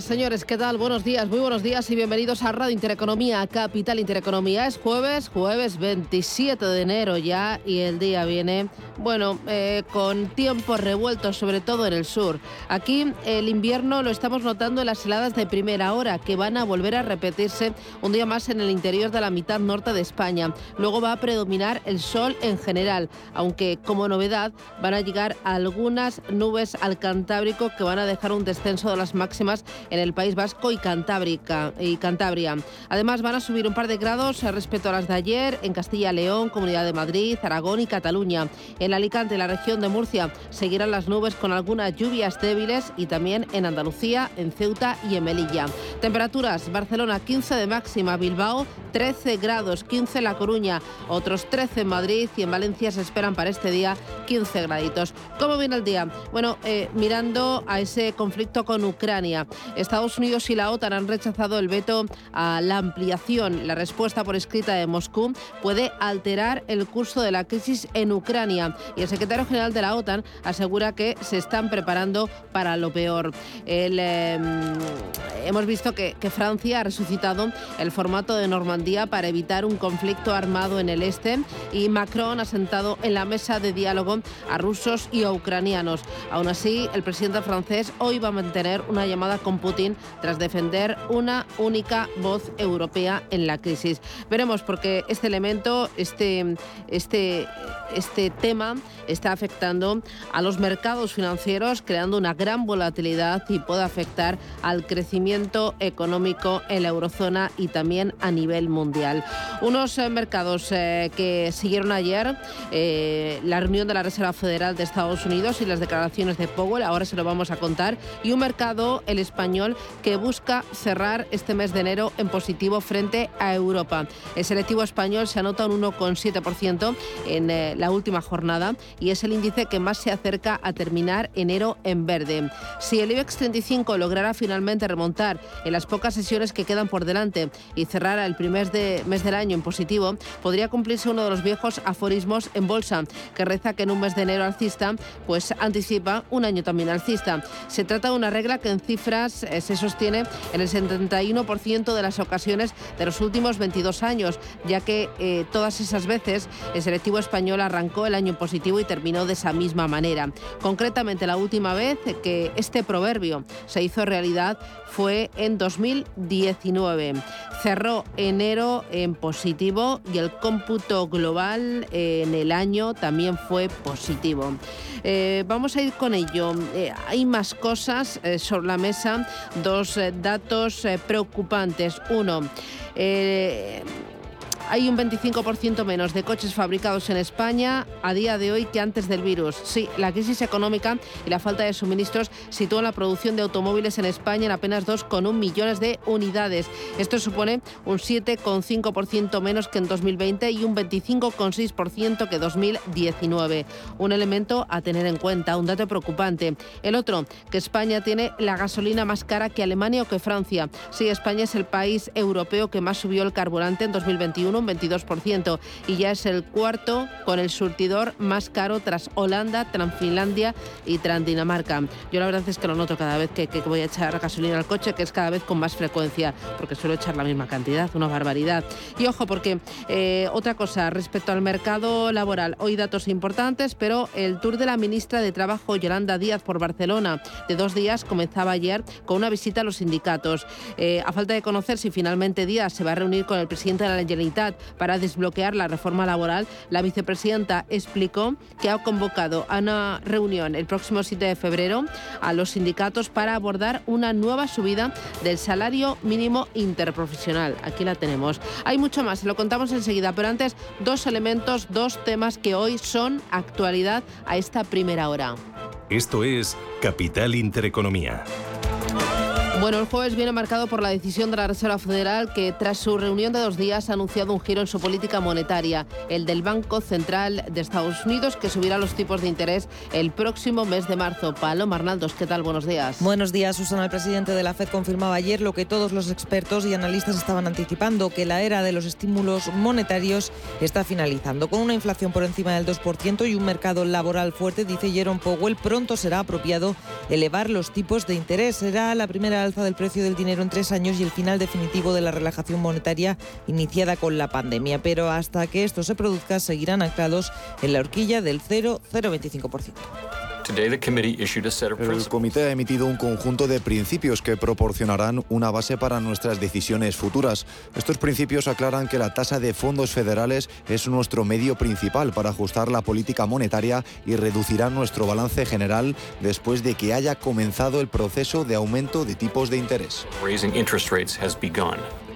Señores, ¿qué tal? Buenos días, muy buenos días y bienvenidos a Radio Intereconomía, Capital Intereconomía. Es jueves, jueves 27 de enero ya y el día viene, bueno, eh, con tiempo revuelto, sobre todo en el sur. Aquí el invierno lo estamos notando en las heladas de primera hora, que van a volver a repetirse un día más en el interior de la mitad norte de España. Luego va a predominar el sol en general, aunque como novedad van a llegar algunas nubes al Cantábrico que van a dejar un descenso de las máximas en el País Vasco y, Cantábrica, y Cantabria. Además, van a subir un par de grados respecto a las de ayer en Castilla-León, Comunidad de Madrid, Aragón y Cataluña. En Alicante, la región de Murcia, seguirán las nubes con algunas lluvias débiles y también en Andalucía, en Ceuta y en Melilla. Temperaturas, Barcelona 15 de máxima, Bilbao 13 grados, 15 en La Coruña, otros 13 en Madrid y en Valencia se esperan para este día 15 graditos. ¿Cómo viene el día? Bueno, eh, mirando a ese conflicto con Ucrania. Estados Unidos y la OTAN han rechazado el veto a la ampliación. La respuesta por escrita de Moscú puede alterar el curso de la crisis en Ucrania y el secretario general de la OTAN asegura que se están preparando para lo peor. Em, hemos visto que, que Francia ha resucitado el formato de Normandía para evitar un conflicto armado en el este y Macron ha sentado en la mesa de diálogo a rusos y a ucranianos. Aún así, el presidente francés hoy va a mantener una llamada con Putin tras defender una única voz europea en la crisis. Veremos porque este elemento, este, este, este tema está afectando a los mercados financieros, creando una gran volatilidad y puede afectar al crecimiento económico en la eurozona y también a nivel mundial. Unos eh, mercados eh, que siguieron ayer eh, la reunión de la Reserva Federal de Estados Unidos y las declaraciones de Powell, ahora se lo vamos a contar, y un mercado, el español, que busca cerrar este mes de enero en positivo frente a Europa. El selectivo español se anota un 1,7% en la última jornada y es el índice que más se acerca a terminar enero en verde. Si el IBEX 35 lograra finalmente remontar en las pocas sesiones que quedan por delante y cerrar el primer mes del año en positivo, podría cumplirse uno de los viejos aforismos en bolsa, que reza que en un mes de enero alcista, pues anticipa un año también alcista. Se trata de una regla que en cifras eh, se sostiene en el 71% de las ocasiones de los últimos 22 años, ya que eh, todas esas veces el selectivo español arrancó el año positivo y terminó de esa misma manera. Concretamente, la última vez que este proverbio se hizo realidad fue en 2019. Cerró enero en positivo y el cómputo global en el año también fue positivo. Eh, vamos a ir con ello. Eh, hay más cosas eh, sobre la mesa, dos datos preocupantes. Uno, hay un 25% menos de coches fabricados en España a día de hoy que antes del virus. Sí, la crisis económica y la falta de suministros sitúan la producción de automóviles en España en apenas 2,1 millones de unidades. Esto supone un 7,5% menos que en 2020 y un 25,6% que 2019. Un elemento a tener en cuenta, un dato preocupante. El otro, que España tiene la gasolina más cara que Alemania o que Francia. Sí, España es el país europeo que más subió el carburante en 2021 un 22%, y ya es el cuarto con el surtidor más caro tras Holanda, tras Finlandia y tras Dinamarca. Yo la verdad es que lo noto cada vez que, voy a echar gasolina al coche, que es cada vez con más frecuencia, porque suelo echar la misma cantidad, una barbaridad. Y ojo, porque eh, otra cosa respecto al mercado laboral, hoy datos importantes, pero el tour de la ministra de Trabajo, Yolanda Díaz, por Barcelona, de dos días, comenzaba ayer con una visita a los sindicatos. Eh, a falta de conocer si finalmente Díaz se va a reunir con el presidente de la Generalitat para desbloquear la reforma laboral, la vicepresidenta explicó que ha convocado a una reunión el próximo 7 de febrero a los sindicatos para abordar una nueva subida del salario mínimo interprofesional. Aquí la tenemos. Hay mucho más, se lo contamos enseguida, pero antes dos elementos, dos temas que hoy son actualidad a esta primera hora. Esto es Capital Intereconomía. Bueno, el jueves viene marcado por la decisión de la Reserva Federal que tras su reunión de dos días ha anunciado un giro en su política monetaria, el del Banco Central de Estados Unidos, que subirá los tipos de interés el próximo mes de marzo. Paloma Arnaldos, ¿qué tal? Buenos días. Buenos días, Susana. El presidente de la FED confirmaba ayer lo que todos los expertos y analistas estaban anticipando, que la era de los estímulos monetarios está finalizando. Con una inflación por encima del 2% y un mercado laboral fuerte, dice Jerome Powell, pronto será apropiado elevar los tipos de interés. Será la primera del precio del dinero en tres años y el final definitivo de la relajación monetaria iniciada con la pandemia. Pero hasta que esto se produzca, seguirán anclados en la horquilla del 0,025%. El comité ha emitido un conjunto de principios que proporcionarán una base para nuestras decisiones futuras. Estos principios aclaran que la tasa de fondos federales es nuestro medio principal para ajustar la política monetaria y reducirán nuestro balance general después de que haya comenzado el proceso de aumento de tipos de interés.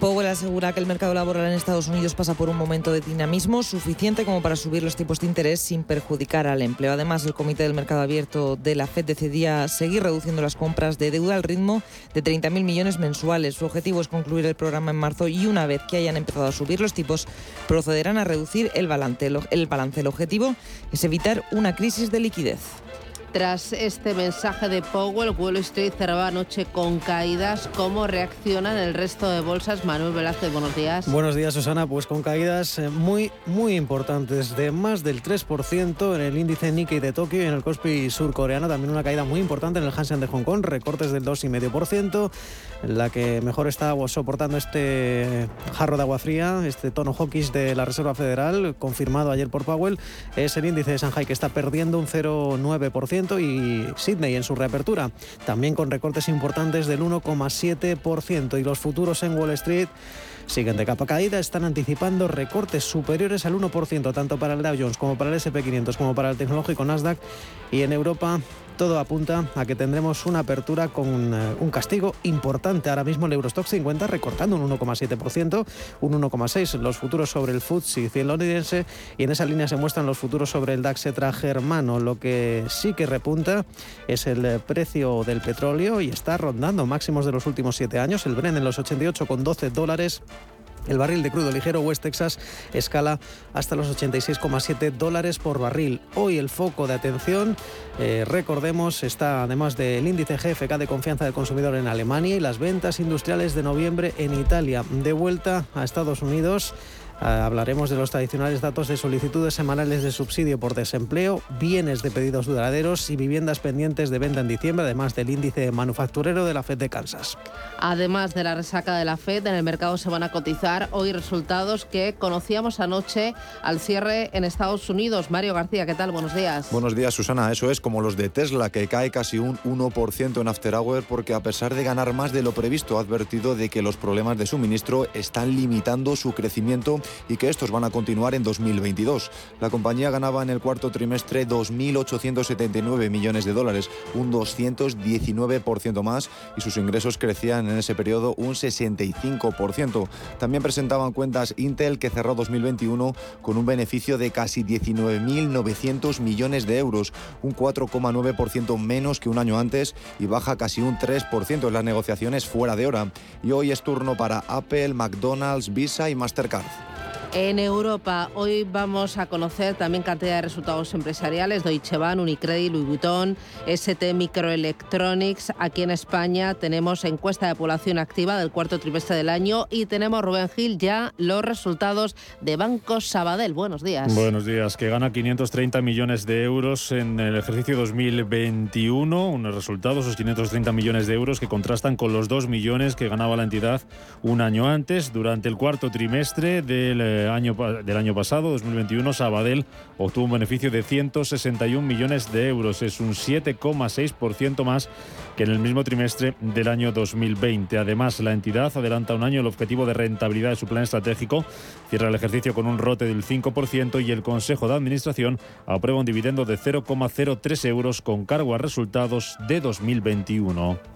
Powell asegura que el mercado laboral en Estados Unidos pasa por un momento de dinamismo suficiente como para subir los tipos de interés sin perjudicar al empleo. Además, el Comité del Mercado Abierto de la Fed decidía seguir reduciendo las compras de deuda al ritmo de 30.000 millones mensuales. Su objetivo es concluir el programa en marzo y una vez que hayan empezado a subir los tipos, procederán a reducir el balance. El balance. El objetivo es evitar una crisis de liquidez. Tras este mensaje de Powell, Wall Street cerraba anoche con caídas. ¿Cómo reaccionan el resto de bolsas? Manuel Velázquez, buenos días. Buenos días, Susana. Pues con caídas eh, muy, muy importantes, de más del 3% en el índice Nikkei de Tokio y en el Kospi surcoreano. También una caída muy importante en el Hansen de Hong Kong, recortes del 2,5%. La que mejor está soportando este jarro de agua fría, este tono hawkish de la Reserva Federal, confirmado ayer por Powell, es el índice de Shanghai que está perdiendo un 0,9% y Sydney en su reapertura, también con recortes importantes del 1,7% y los futuros en Wall Street siguen de capa caída, están anticipando recortes superiores al 1%, tanto para el Dow Jones como para el SP500 como para el tecnológico Nasdaq. Y en Europa todo apunta a que tendremos una apertura con eh, un castigo importante. Ahora mismo el Eurostock 50 recortando un 1,7%, un 1,6% los futuros sobre el FTSE 100 londinense y en esa línea se muestran los futuros sobre el DAX ETRA germano. Lo que sí que repunta es el eh, precio del petróleo y está rondando máximos de los últimos siete años. El Bren en los 88,12 dólares el barril de crudo ligero West Texas escala hasta los 86,7 dólares por barril. Hoy el foco de atención, eh, recordemos, está además del índice GFK de confianza del consumidor en Alemania y las ventas industriales de noviembre en Italia. De vuelta a Estados Unidos. Ah, hablaremos de los tradicionales datos de solicitudes semanales de subsidio por desempleo, bienes de pedidos duraderos y viviendas pendientes de venta en diciembre, además del índice manufacturero de la Fed de Kansas. Además de la resaca de la Fed, en el mercado se van a cotizar hoy resultados que conocíamos anoche al cierre en Estados Unidos. Mario García, ¿qué tal? Buenos días. Buenos días, Susana. Eso es como los de Tesla, que cae casi un 1% en After Hour porque a pesar de ganar más de lo previsto, ha advertido de que los problemas de suministro están limitando su crecimiento y que estos van a continuar en 2022. La compañía ganaba en el cuarto trimestre 2.879 millones de dólares, un 219% más, y sus ingresos crecían en ese periodo un 65%. También presentaban cuentas Intel que cerró 2021 con un beneficio de casi 19.900 millones de euros, un 4,9% menos que un año antes y baja casi un 3% en las negociaciones fuera de hora. Y hoy es turno para Apple, McDonald's, Visa y Mastercard. En Europa, hoy vamos a conocer también cantidad de resultados empresariales, Deutsche Bank, Unicredit, Louis Vuitton, ST Microelectronics. Aquí en España tenemos encuesta de población activa del cuarto trimestre del año y tenemos, Rubén Gil, ya los resultados de Banco Sabadell. Buenos días. Buenos días, que gana 530 millones de euros en el ejercicio 2021, unos resultados, esos 530 millones de euros que contrastan con los 2 millones que ganaba la entidad un año antes. Durante el cuarto trimestre del eh, año, del año pasado, 2021, Sabadell obtuvo un beneficio de 161 millones de euros. Es un 7,6% más que en el mismo trimestre del año 2020. Además, la entidad adelanta un año el objetivo de rentabilidad de su plan estratégico, cierra el ejercicio con un rote del 5% y el Consejo de Administración aprueba un dividendo de 0,03 euros con cargo a resultados de 2021.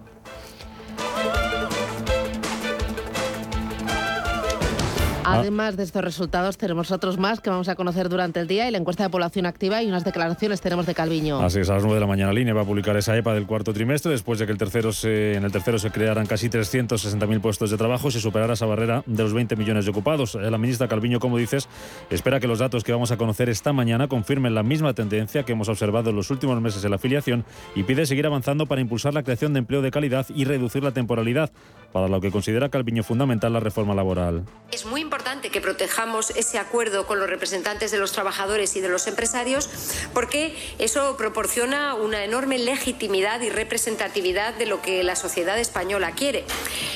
Además de estos resultados, tenemos otros más que vamos a conocer durante el día y la encuesta de población activa y unas declaraciones tenemos de Calviño. Así es, a las 9 de la mañana línea va a publicar esa EPA del cuarto trimestre después de que el tercero se, en el tercero se crearan casi 360.000 puestos de trabajo y se superara esa barrera de los 20 millones de ocupados. La ministra Calviño, como dices, espera que los datos que vamos a conocer esta mañana confirmen la misma tendencia que hemos observado en los últimos meses en la afiliación y pide seguir avanzando para impulsar la creación de empleo de calidad y reducir la temporalidad, para lo que considera Calviño fundamental la reforma laboral. Es muy importante que protejamos ese acuerdo con los representantes de los trabajadores y de los empresarios porque eso proporciona una enorme legitimidad y representatividad de lo que la sociedad española quiere.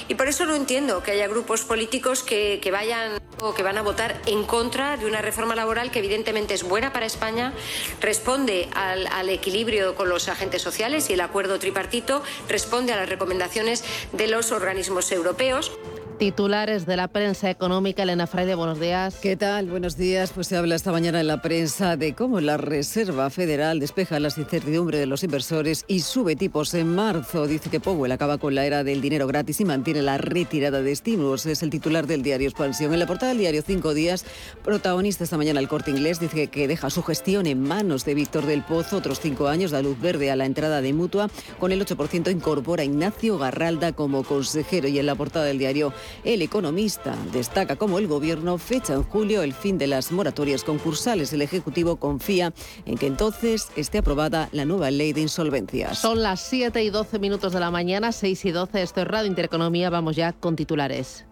Y por eso no entiendo que haya grupos políticos que, que vayan o que van a votar en contra de una reforma laboral que evidentemente es buena para España, responde al, al equilibrio con los agentes sociales y el acuerdo tripartito responde a las recomendaciones de los organismos europeos. Titulares de la prensa económica, Elena Fraile, buenos días. ¿Qué tal? Buenos días. Pues se habla esta mañana en la prensa de cómo la Reserva Federal despeja las incertidumbres de los inversores y sube tipos en marzo. Dice que Powell acaba con la era del dinero gratis y mantiene la retirada de estímulos. Es el titular del diario Expansión. En la portada del diario Cinco Días, protagonista esta mañana el corte inglés, dice que deja su gestión en manos de Víctor del Pozo. Otros cinco años da luz verde a la entrada de Mutua. Con el 8% incorpora Ignacio Garralda como consejero. Y en la portada del diario el economista destaca como el gobierno fecha en julio el fin de las moratorias concursales. El Ejecutivo confía en que entonces esté aprobada la nueva ley de insolvencias. Son las 7 y 12 minutos de la mañana, 6 y 12. Esto es Radio Intereconomía. Vamos ya con titulares.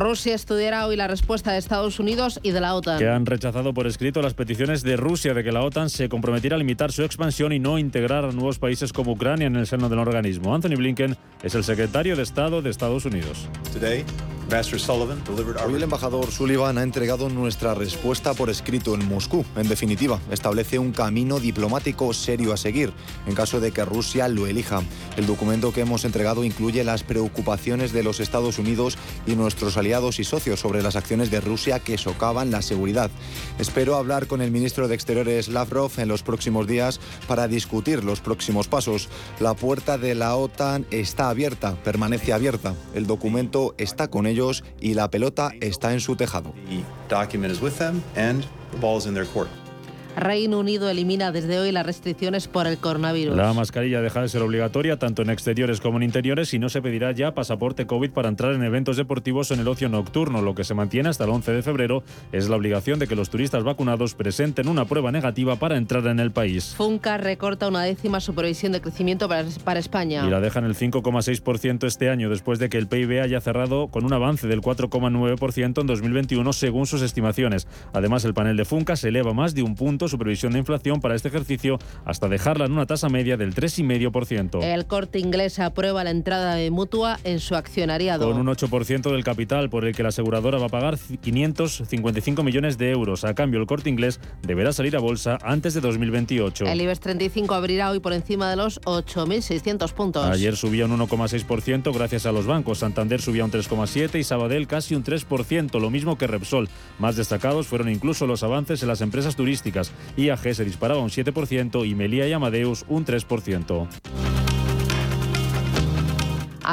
Rusia estudiará hoy la respuesta de Estados Unidos y de la OTAN. Que han rechazado por escrito las peticiones de Rusia de que la OTAN se comprometiera a limitar su expansión y no integrar a nuevos países como Ucrania en el seno del organismo. Anthony Blinken es el secretario de Estado de Estados Unidos. Hoy el embajador Sullivan ha entregado nuestra respuesta por escrito en Moscú. En definitiva, establece un camino diplomático serio a seguir en caso de que Rusia lo elija. El documento que hemos entregado incluye las preocupaciones de los Estados Unidos y nuestros aliados y socios sobre las acciones de Rusia que socavan la seguridad. Espero hablar con el ministro de Exteriores Lavrov en los próximos días para discutir los próximos pasos. La puerta de la OTAN está abierta, permanece abierta. El documento está con y la pelota está en su tejado. Reino Unido elimina desde hoy las restricciones por el coronavirus. La mascarilla deja de ser obligatoria tanto en exteriores como en interiores y no se pedirá ya pasaporte COVID para entrar en eventos deportivos o en el ocio nocturno. Lo que se mantiene hasta el 11 de febrero es la obligación de que los turistas vacunados presenten una prueba negativa para entrar en el país. Funca recorta una décima su previsión de crecimiento para, para España. Y la deja en el 5,6% este año después de que el PIB haya cerrado con un avance del 4,9% en 2021 según sus estimaciones. Además, el panel de Funca se eleva más de un punto su previsión de inflación para este ejercicio hasta dejarla en una tasa media del 3,5%. El corte inglés aprueba la entrada de Mutua en su accionariado. Con un 8% del capital por el que la aseguradora va a pagar 555 millones de euros. A cambio, el corte inglés deberá salir a bolsa antes de 2028. El IBEX 35 abrirá hoy por encima de los 8.600 puntos. Ayer subía un 1,6% gracias a los bancos. Santander subía un 3,7% y Sabadell casi un 3%, lo mismo que Repsol. Más destacados fueron incluso los avances en las empresas turísticas. IAG se disparaba un 7% y Melía y Amadeus un 3%.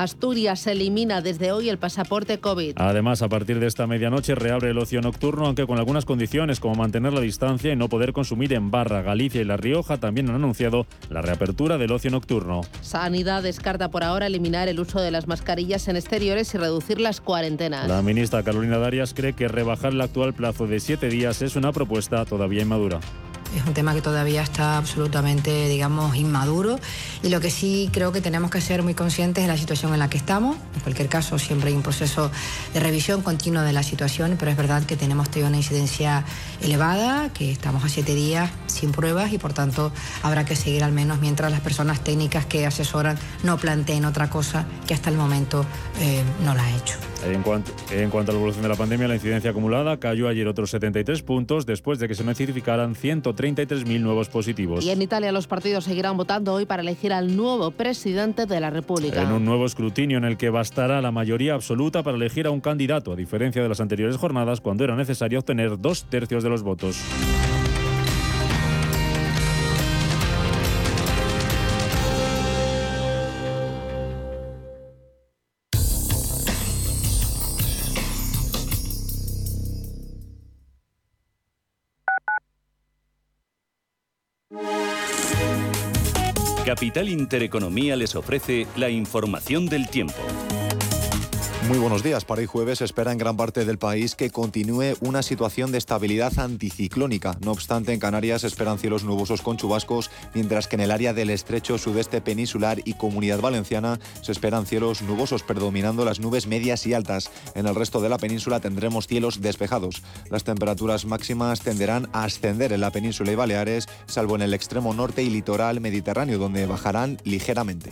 Asturias elimina desde hoy el pasaporte COVID. Además, a partir de esta medianoche reabre el ocio nocturno, aunque con algunas condiciones como mantener la distancia y no poder consumir en Barra, Galicia y La Rioja también han anunciado la reapertura del ocio nocturno. Sanidad descarta por ahora eliminar el uso de las mascarillas en exteriores y reducir las cuarentenas. La ministra Carolina Darias cree que rebajar el actual plazo de siete días es una propuesta todavía inmadura. Es un tema que todavía está absolutamente, digamos, inmaduro y lo que sí creo que tenemos que ser muy conscientes de la situación en la que estamos. En cualquier caso, siempre hay un proceso de revisión continua de la situación, pero es verdad que tenemos tenido una incidencia elevada, que estamos a siete días sin pruebas y por tanto habrá que seguir al menos mientras las personas técnicas que asesoran no planteen otra cosa que hasta el momento eh, no la ha hecho. En cuanto, en cuanto a la evolución de la pandemia, la incidencia acumulada cayó ayer otros 73 puntos después de que se notificaran 133.000 nuevos positivos. Y en Italia los partidos seguirán votando hoy para elegir al nuevo presidente de la República. En un nuevo escrutinio en el que bastará la mayoría absoluta para elegir a un candidato, a diferencia de las anteriores jornadas cuando era necesario obtener dos tercios de los votos. Capital Intereconomía les ofrece la información del tiempo. Muy buenos días. Para hoy jueves espera en gran parte del país que continúe una situación de estabilidad anticiclónica. No obstante, en Canarias se esperan cielos nubosos con chubascos, mientras que en el área del estrecho sudeste peninsular y comunidad valenciana se esperan cielos nubosos predominando las nubes medias y altas. En el resto de la península tendremos cielos despejados. Las temperaturas máximas tenderán a ascender en la península y Baleares, salvo en el extremo norte y litoral mediterráneo, donde bajarán ligeramente.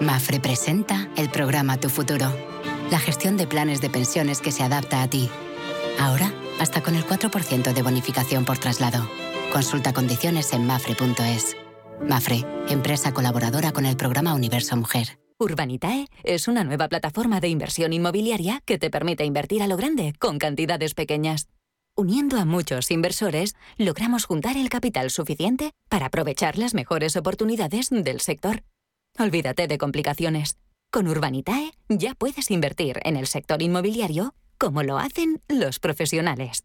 Mafre presenta el programa Tu Futuro, la gestión de planes de pensiones que se adapta a ti. Ahora, hasta con el 4% de bonificación por traslado. Consulta condiciones en mafre.es. Mafre, empresa colaboradora con el programa Universo Mujer. Urbanitae es una nueva plataforma de inversión inmobiliaria que te permite invertir a lo grande con cantidades pequeñas. Uniendo a muchos inversores, logramos juntar el capital suficiente para aprovechar las mejores oportunidades del sector. Olvídate de complicaciones. Con Urbanitae ya puedes invertir en el sector inmobiliario como lo hacen los profesionales.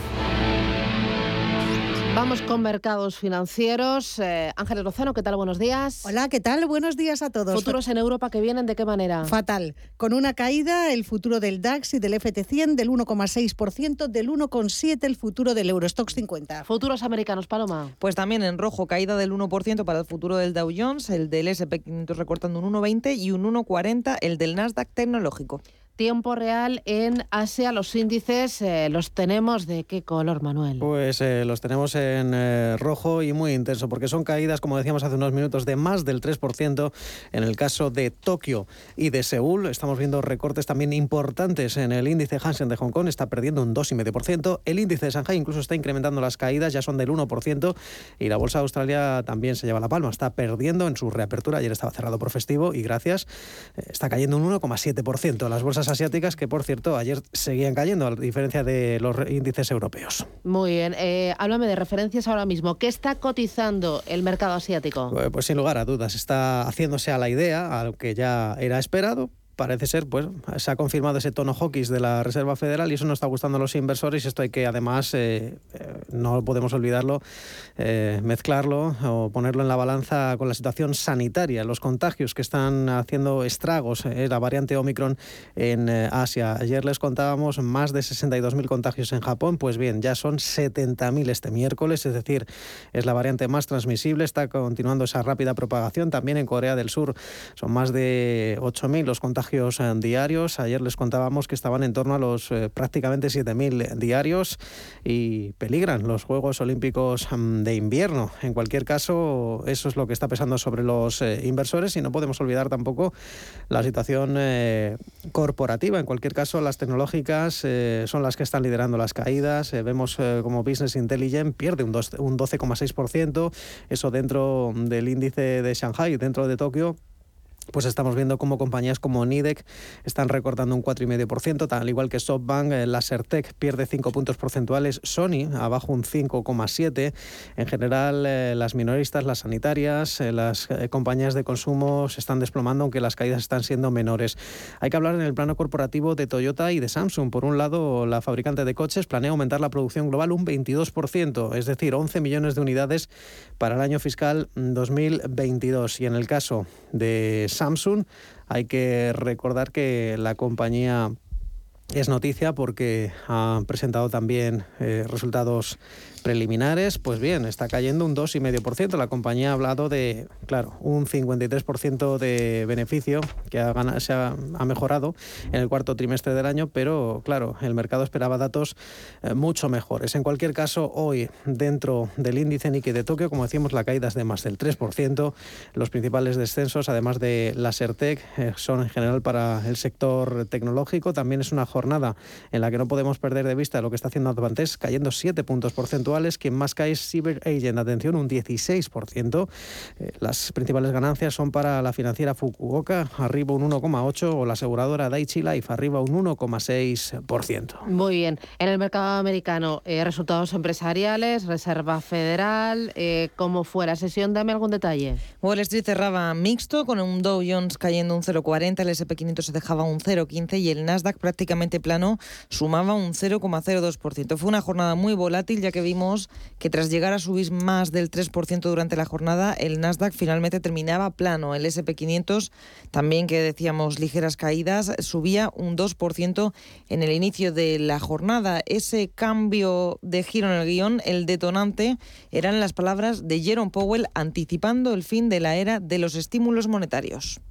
Vamos con mercados financieros. Eh, Ángeles Lozano, ¿qué tal? Buenos días. Hola, ¿qué tal? Buenos días a todos. Futuros en Europa que vienen, ¿de qué manera? Fatal. Con una caída, el futuro del DAX y del FT100 del 1,6%, del 1,7% el futuro del Eurostox 50. Futuros americanos, Paloma. Pues también en rojo, caída del 1% para el futuro del Dow Jones, el del SP500 recortando un 1,20 y un 1,40 el del Nasdaq tecnológico tiempo real en Asia. Los índices eh, los tenemos de qué color, Manuel? Pues eh, los tenemos en eh, rojo y muy intenso, porque son caídas, como decíamos hace unos minutos, de más del 3% en el caso de Tokio y de Seúl. Estamos viendo recortes también importantes en el índice Hansen de Hong Kong, está perdiendo un 2,5%. El índice de Shanghai incluso está incrementando las caídas, ya son del 1%. Y la bolsa de Australia también se lleva la palma, está perdiendo en su reapertura. Ayer estaba cerrado por festivo y gracias, está cayendo un 1,7%. Las bolsas asiáticas que, por cierto, ayer seguían cayendo, a diferencia de los índices europeos. Muy bien. Eh, háblame de referencias ahora mismo. ¿Qué está cotizando el mercado asiático? Pues, pues sin lugar a dudas, está haciéndose a la idea, a lo que ya era esperado, parece ser, pues se ha confirmado ese tono hawkish de la Reserva Federal y eso no está gustando a los inversores esto hay que además, eh, eh, no podemos olvidarlo, eh, mezclarlo o ponerlo en la balanza con la situación sanitaria, los contagios que están haciendo estragos, la variante Omicron en Asia. Ayer les contábamos más de 62.000 contagios en Japón, pues bien, ya son 70.000 este miércoles, es decir, es la variante más transmisible, está continuando esa rápida propagación. También en Corea del Sur son más de 8.000 los contagios contagios eh, diarios. Ayer les contábamos que estaban en torno a los eh, prácticamente 7.000 diarios y peligran los Juegos Olímpicos mm, de invierno. En cualquier caso, eso es lo que está pesando sobre los inversores y no podemos olvidar tampoco la situación corporativa. En cualquier caso, las tecnológicas son las que están liderando las caídas. vemos como Business Intelligence pierde un 12,6%, eso dentro del índice de Shanghai, dentro de Tokio, pues estamos viendo cómo compañías como Nidec están recortando un 4,5%, tal igual que SoftBank, eh, Lasertec pierde 5 puntos porcentuales, Sony abajo un 5,7%. En general, eh, las minoristas, las sanitarias, eh, las compañías de consumo se están desplomando, aunque las caídas están siendo menores. Hay que hablar en el plano corporativo de Toyota y de Samsung. Por un lado, la fabricante de coches planea aumentar la producción global un 22%, es decir, 11 millones de unidades para el año fiscal 2022. Y en el caso de Samsung. Hay que recordar que la compañía es noticia porque ha presentado también eh, resultados preliminares, pues bien, está cayendo un 2,5%. La compañía ha hablado de, claro, un 53% de beneficio que ha, se ha, mejorado en el cuarto trimestre del año, pero claro, el mercado esperaba datos eh, mucho mejores. En cualquier caso, hoy dentro del índice Nikkei de Tokio, como decíamos, la caída es de más del 3%. Los principales descensos, además de la Sertec, eh, son en general para el sector tecnológico. También es una jornada en la que no podemos perder de vista lo que está haciendo Advantes, cayendo 7 puntos porcentuales quien más cae es Cyber Agent, atención, un 16%. Eh, las principales ganancias son para la financiera Fukuoka, arriba un 1,8%, o la aseguradora Daiichi Life, arriba un 1,6%. Muy bien. En el mercado americano, eh, resultados empresariales, Reserva Federal, eh, ¿cómo fue la sesión? Dame algún detalle. Wall Street cerraba mixto, con un Dow Jones cayendo un 0,40, el SP500 se dejaba un 0,15 y el Nasdaq prácticamente plano sumaba un 0,02%. Fue una jornada muy volátil, ya que vimos que tras llegar a subir más del 3% durante la jornada, el Nasdaq finalmente terminaba plano. El SP500, también que decíamos ligeras caídas, subía un 2% en el inicio de la jornada. Ese cambio de giro en el guion, el detonante, eran las palabras de Jerome Powell anticipando el fin de la era de los estímulos monetarios.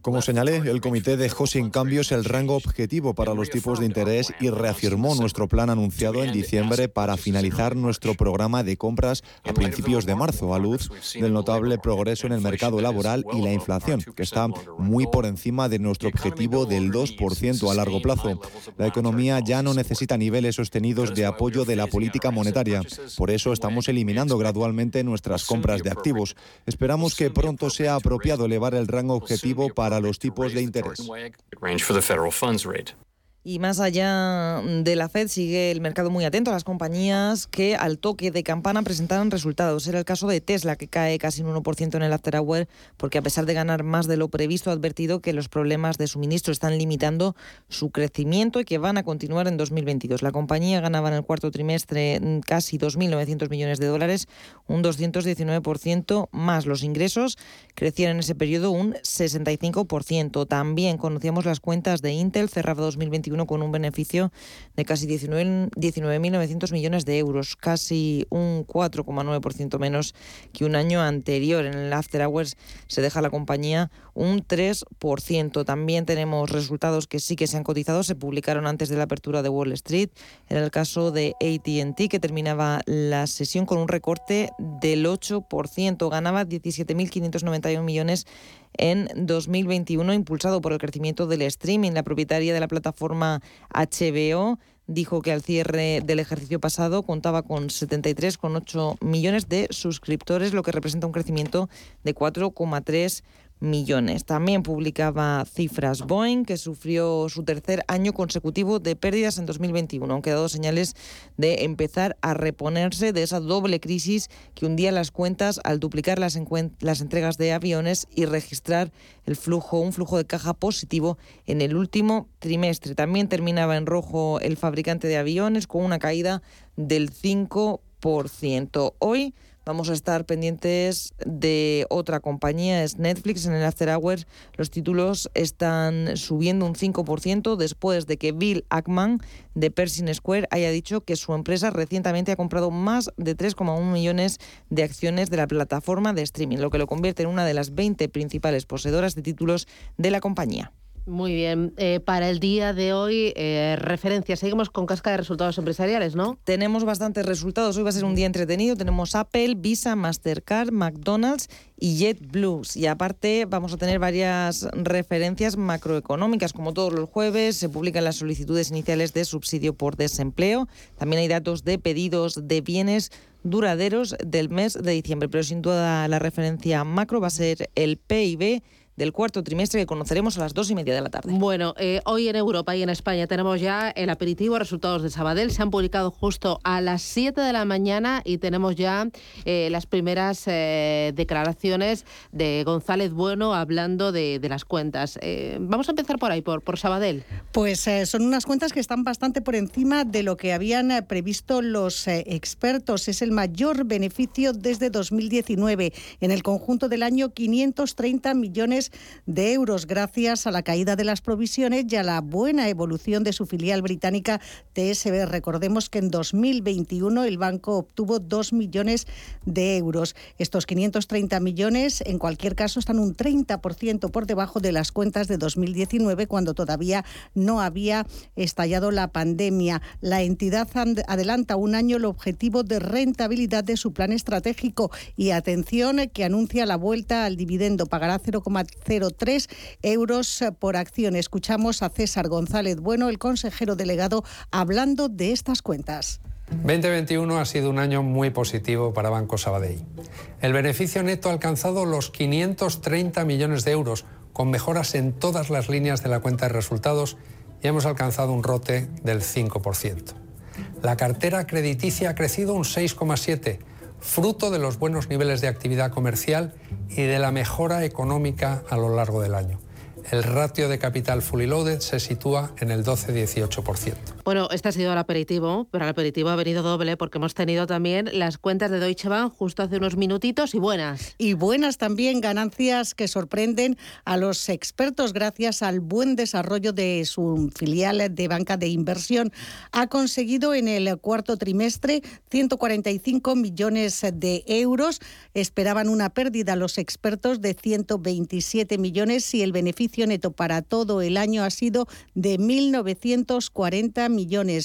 Como señalé, el comité dejó sin cambios el rango objetivo para los tipos de interés y reafirmó nuestro plan anunciado en diciembre para finalizar nuestro programa de compras a principios de marzo, a luz del notable progreso en el mercado laboral y la inflación, que está muy por encima de nuestro objetivo del 2% a largo plazo. La economía ya no necesita niveles sostenidos de apoyo de la política monetaria. Por eso estamos eliminando gradualmente nuestras compras de activos. Esperamos que pronto sea apropiado elevar el rango objetivo para los tipos de interés. Y más allá de la Fed, sigue el mercado muy atento a las compañías que al toque de campana presentaron resultados. Era el caso de Tesla, que cae casi un 1% en el after hour, porque a pesar de ganar más de lo previsto, ha advertido que los problemas de suministro están limitando su crecimiento y que van a continuar en 2022. La compañía ganaba en el cuarto trimestre casi 2.900 millones de dólares, un 219% más. Los ingresos crecieron en ese periodo un 65%. También conocíamos las cuentas de Intel, cerraba 2021 con un beneficio de casi 19.900 millones de euros, casi un 4,9% menos que un año anterior. En el After Hours se deja la compañía un 3%. También tenemos resultados que sí que se han cotizado, se publicaron antes de la apertura de Wall Street. Era el caso de ATT, que terminaba la sesión con un recorte del 8%, ganaba 17.591 millones en 2021, impulsado por el crecimiento del streaming. La propietaria de la plataforma HBO dijo que al cierre del ejercicio pasado contaba con 73,8 millones de suscriptores, lo que representa un crecimiento de 4,3 millones. También publicaba cifras Boeing, que sufrió su tercer año consecutivo de pérdidas en 2021, aunque ha dado señales de empezar a reponerse de esa doble crisis que hundía las cuentas al duplicar las, las entregas de aviones y registrar el flujo, un flujo de caja positivo en el último trimestre. También terminaba en rojo el fabricante de aviones con una caída del 5%. Hoy Vamos a estar pendientes de otra compañía, es Netflix. En el After Hours los títulos están subiendo un 5% después de que Bill Ackman de Pershing Square haya dicho que su empresa recientemente ha comprado más de 3,1 millones de acciones de la plataforma de streaming, lo que lo convierte en una de las 20 principales poseedoras de títulos de la compañía. Muy bien. Eh, para el día de hoy, eh, referencias. Seguimos con casca de resultados empresariales, ¿no? Tenemos bastantes resultados. Hoy va a ser un día entretenido. Tenemos Apple, Visa, Mastercard, McDonald's y JetBlue. Y aparte vamos a tener varias referencias macroeconómicas. Como todos los jueves, se publican las solicitudes iniciales de subsidio por desempleo. También hay datos de pedidos de bienes duraderos del mes de diciembre. Pero sin duda la referencia macro va a ser el PIB del cuarto trimestre que conoceremos a las dos y media de la tarde. Bueno, eh, hoy en Europa y en España tenemos ya el aperitivo resultados de Sabadell. Se han publicado justo a las 7 de la mañana y tenemos ya eh, las primeras eh, declaraciones de González Bueno hablando de, las cuentas. vamos a empezar por ahí, por, por Sabadell. Pues son unas cuentas que están bastante por encima de lo que habían previsto los expertos. Es el mayor beneficio desde 2019. En el conjunto del año, 530 millones de euros gracias a la caída de las provisiones y a la buena evolución de su filial británica TSB. Recordemos que en 2021 el banco obtuvo 2 millones de euros. Estos 530 millones, en cualquier caso, están un 30% por debajo de las cuentas de 2019, cuando todavía no había estallado la pandemia. La entidad adelanta un año el objetivo de rentabilidad de su plan estratégico y atención que anuncia la vuelta al dividendo. Pagará 0,03 euros por acción. Escuchamos a César González Bueno, el consejero delegado, hablando de estas cuentas. 2021 ha sido un año muy positivo para Banco Sabadell. El beneficio neto ha alcanzado los 530 millones de euros, con mejoras en todas las líneas de la cuenta de resultados y hemos alcanzado un rote del 5%. La cartera crediticia ha crecido un 6,7%, fruto de los buenos niveles de actividad comercial y de la mejora económica a lo largo del año el ratio de capital fully loaded se sitúa en el 12-18%. Bueno, este ha sido el aperitivo, pero el aperitivo ha venido doble porque hemos tenido también las cuentas de Deutsche Bank justo hace unos minutitos y buenas. Y buenas también, ganancias que sorprenden a los expertos gracias al buen desarrollo de su filial de banca de inversión. Ha conseguido en el cuarto trimestre 145 millones de euros. Esperaban una pérdida los expertos de 127 millones y el beneficio neto para todo el año ha sido de 1.940 millones,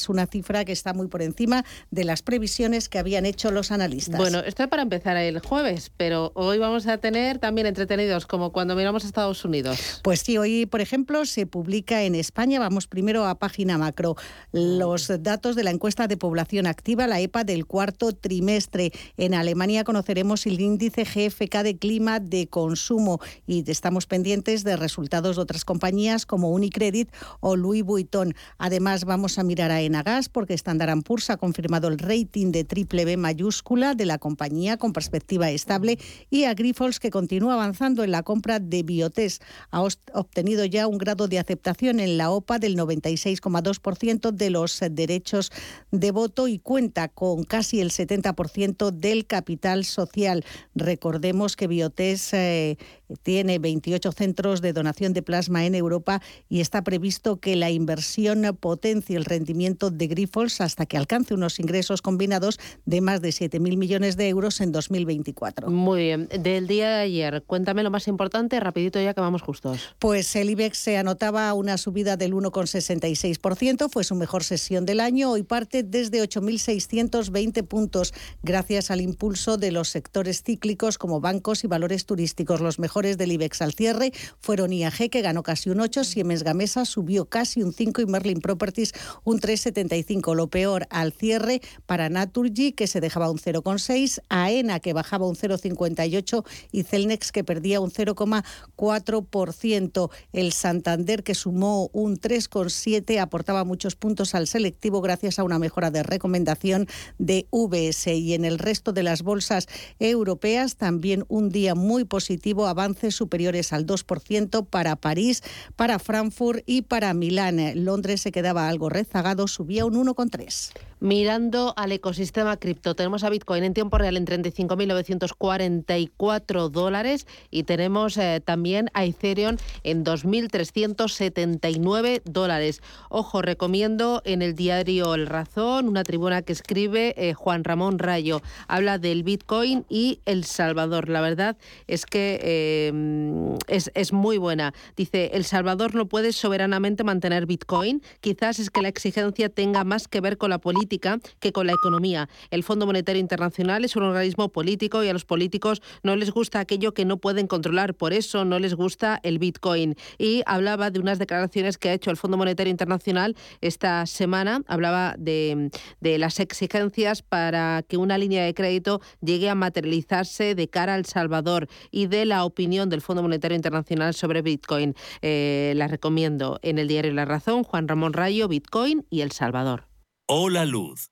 una cifra que está muy por encima de las previsiones que habían hecho los analistas. Bueno, esto es para empezar el jueves, pero hoy vamos a tener también entretenidos, como cuando miramos a Estados Unidos. Pues sí, hoy, por ejemplo, se publica en España, vamos primero a página macro, los datos de la encuesta de población activa, la EPA del cuarto trimestre. En Alemania conoceremos el índice GFK de clima de consumo y estamos pendientes de resultados de otras compañías como Unicredit o Louis Vuitton. Además, vamos a mirar a Enagas porque Standard Poor's ha confirmado el rating de triple B mayúscula de la compañía con perspectiva estable y a Grifols que continúa avanzando en la compra de Biotest. Ha obtenido ya un grado de aceptación en la OPA del 96,2% de los derechos de voto y cuenta con casi el 70% del capital social. Recordemos que Biotest eh, tiene 28 centros de donación de plasma en Europa y está previsto que la inversión potencie el rendimiento de Grifols hasta que alcance unos ingresos combinados de más de 7.000 millones de euros en 2024. Muy bien. Del día de ayer, cuéntame lo más importante, rapidito ya que vamos justos. Pues el IBEX se anotaba una subida del 1,66%, fue su mejor sesión del año, hoy parte desde 8.620 puntos, gracias al impulso de los sectores cíclicos como bancos y valores turísticos. Los mejores del IBEX al cierre fueron IAG, que ganó casi un 8, Siemens Gamesa subió casi un 5 y Merlin Properties un 3,75. Lo peor al cierre para Naturgy, que se dejaba un 0,6, AENA, que bajaba un 0,58 y Celnex, que perdía un 0,4%. El Santander, que sumó un 3,7, aportaba muchos puntos al selectivo gracias a una mejora de recomendación de VS. Y en el resto de las bolsas europeas, también un día muy positivo, avanza superiores al 2% para París, para Frankfurt y para Milán. Londres se quedaba algo rezagado, subía un 1,3. Mirando al ecosistema cripto, tenemos a Bitcoin en tiempo real en 35.944 dólares y tenemos eh, también a Ethereum en 2.379 dólares. Ojo, recomiendo en el diario El Razón una tribuna que escribe eh, Juan Ramón Rayo. Habla del Bitcoin y El Salvador. La verdad es que eh, es, es muy buena. Dice, El Salvador no puede soberanamente mantener Bitcoin. Quizás es que la exigencia tenga más que ver con la política que con la economía. El Fondo Monetario Internacional es un organismo político y a los políticos no les gusta aquello que no pueden controlar, por eso no les gusta el Bitcoin. Y hablaba de unas declaraciones que ha hecho el Fondo Monetario Internacional esta semana, hablaba de, de las exigencias para que una línea de crédito llegue a materializarse de cara al Salvador y de la opinión del Fondo Monetario Internacional sobre Bitcoin. Eh, la recomiendo en el diario La Razón, Juan Ramón Rayo, Bitcoin y El Salvador. Hola Luz,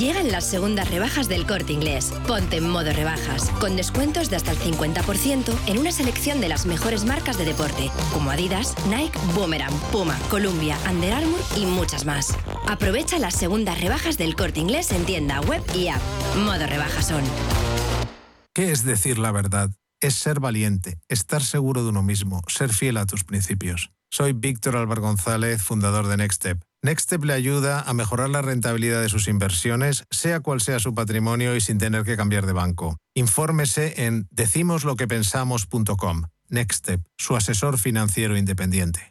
Llegan las segundas rebajas del corte inglés. Ponte en modo rebajas, con descuentos de hasta el 50% en una selección de las mejores marcas de deporte, como Adidas, Nike, Boomerang, Puma, Columbia, Under Armour y muchas más. Aprovecha las segundas rebajas del corte inglés en tienda web y app. Modo rebajas son. ¿Qué es decir la verdad? Es ser valiente, estar seguro de uno mismo, ser fiel a tus principios. Soy Víctor Álvaro González, fundador de Nextstep. Nextstep le ayuda a mejorar la rentabilidad de sus inversiones, sea cual sea su patrimonio y sin tener que cambiar de banco. Infórmese en decimosloquepensamos.com. Nextstep, su asesor financiero independiente.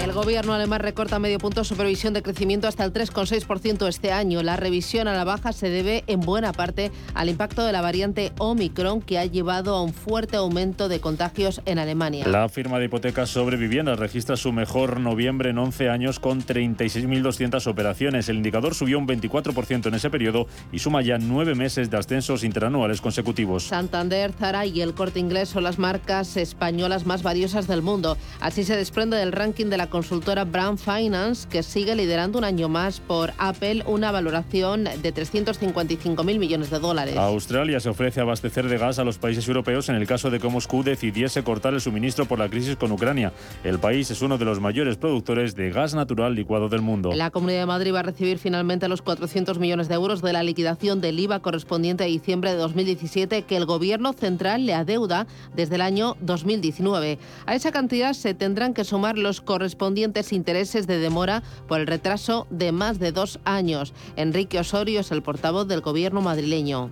El gobierno alemán recorta medio punto su previsión de crecimiento hasta el 3,6% este año. La revisión a la baja se debe en buena parte al impacto de la variante Omicron que ha llevado a un fuerte aumento de contagios en Alemania. La firma de hipotecas sobre viviendas registra su mejor noviembre en 11 años con 36.200 operaciones. El indicador subió un 24% en ese periodo y suma ya nueve meses de ascensos interanuales consecutivos. Santander, Zara y el Corte Inglés son las marcas españolas más valiosas del mundo. Así se desprende del ranking de la consultora Brand Finance, que sigue liderando un año más por Apple una valoración de 355.000 millones de dólares. Australia se ofrece abastecer de gas a los países europeos en el caso de que Moscú decidiese cortar el suministro por la crisis con Ucrania. El país es uno de los mayores productores de gas natural licuado del mundo. La Comunidad de Madrid va a recibir finalmente los 400 millones de euros de la liquidación del IVA correspondiente a diciembre de 2017 que el Gobierno central le adeuda desde el año 2019. A esa cantidad se tendrán que sumar los correspondientes correspondientes intereses de demora por el retraso de más de dos años. Enrique Osorio es el portavoz del gobierno madrileño.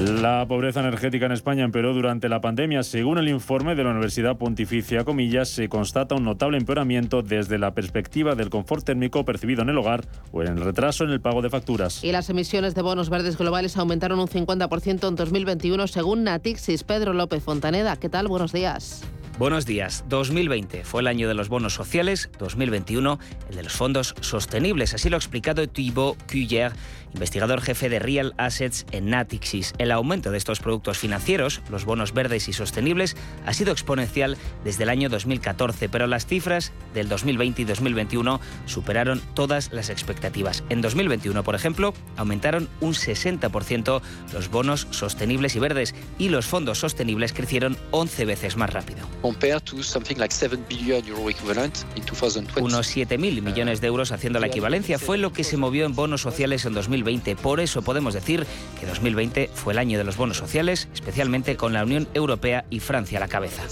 La pobreza energética en España empeoró durante la pandemia. Según el informe de la Universidad Pontificia, comillas, se constata un notable empeoramiento desde la perspectiva del confort térmico percibido en el hogar o en el retraso en el pago de facturas. Y las emisiones de bonos verdes globales aumentaron un 50% en 2021 según Natixis. Pedro López Fontaneda, ¿qué tal? Buenos días. Buenos días. 2020 fue el año de los bonos sociales, 2021 el de los fondos sostenibles. Así lo ha explicado Thibaut Cuyer, investigador jefe de Real Assets en Natixis. El aumento de estos productos financieros, los bonos verdes y sostenibles, ha sido exponencial desde el año 2014, pero las cifras del 2020 y 2021 superaron todas las expectativas. En 2021, por ejemplo, aumentaron un 60% los bonos sostenibles y verdes y los fondos sostenibles crecieron 11 veces más rápido. Unos 7.000 millones de euros haciendo la equivalencia fue lo que se movió en bonos sociales en 2020. Por eso podemos decir que 2020 fue el año de los bonos sociales, especialmente con la Unión Europea y Francia a la cabeza.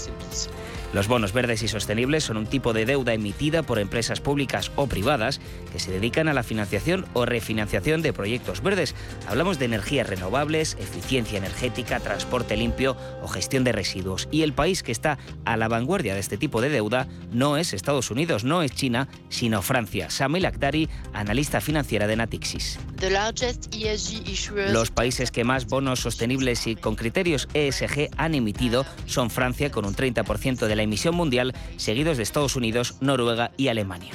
Los bonos verdes y sostenibles son un tipo de deuda emitida por empresas públicas o privadas que se dedican a la financiación o refinanciación de proyectos verdes. Hablamos de energías renovables, eficiencia energética, transporte limpio o gestión de residuos. Y el país que está a la vanguardia de este tipo de deuda no es Estados Unidos, no es China, sino Francia. Samil Akhtari, analista financiera de Natixis. Los países que más bonos sostenibles y con criterios ESG han emitido son Francia con un 30% de la emisión mundial, seguidos de Estados Unidos, Noruega y Alemania.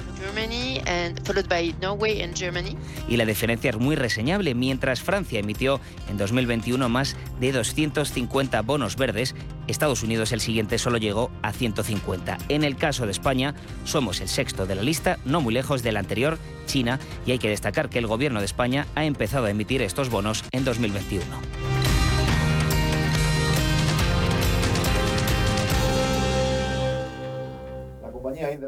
Y la diferencia es muy reseñable. Mientras Francia emitió en 2021 más de 250 bonos verdes, Estados Unidos el siguiente solo llegó a 150. En el caso de España, somos el sexto de la lista, no muy lejos del anterior, China, y hay que destacar que el gobierno de España ha empezado a emitir estos bonos en 2021.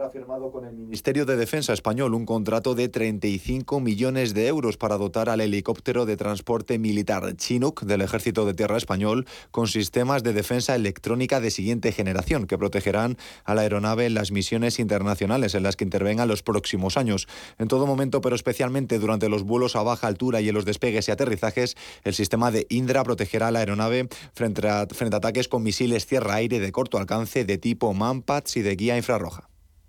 Ha firmado con el Ministerio de Defensa español un contrato de 35 millones de euros para dotar al helicóptero de transporte militar Chinook del Ejército de Tierra español con sistemas de defensa electrónica de siguiente generación que protegerán a la aeronave en las misiones internacionales en las que intervengan los próximos años. En todo momento, pero especialmente durante los vuelos a baja altura y en los despegues y aterrizajes, el sistema de Indra protegerá a la aeronave frente a, ataques con misiles tierra-aire de corto alcance de tipo MANPADS y de guía infrarroja.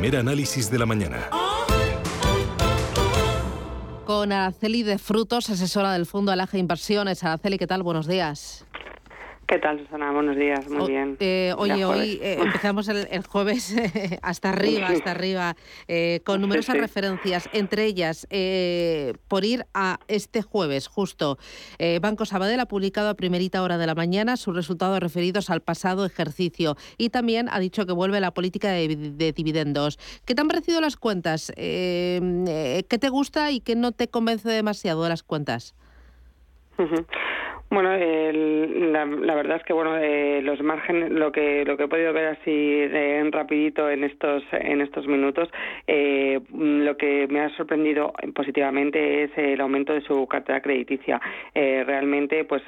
Primer análisis de la mañana. Con Araceli de Frutos, asesora del Fondo Alaje Inversiones. Araceli, ¿qué tal? Buenos días. ¿Qué tal, Susana? Buenos días, muy bien. Eh, oye, hoy eh, empezamos el, jueves hasta arriba, hasta arriba, eh, con numerosas referencias, entre ellas, por ir a este jueves, justo, Banco Sabadell ha publicado a primerita hora de la mañana sus resultados referidos al pasado ejercicio y también ha dicho que vuelve la política de, dividendos. ¿Qué te han parecido las cuentas? ¿Qué te gusta y qué no te convence demasiado de las cuentas? Bueno, la, verdad es que bueno, eh, los márgenes, lo que lo que he podido ver así en rapidito en estos en estos minutos, eh, lo que me ha sorprendido positivamente es el aumento de su cartera crediticia. Eh, realmente, pues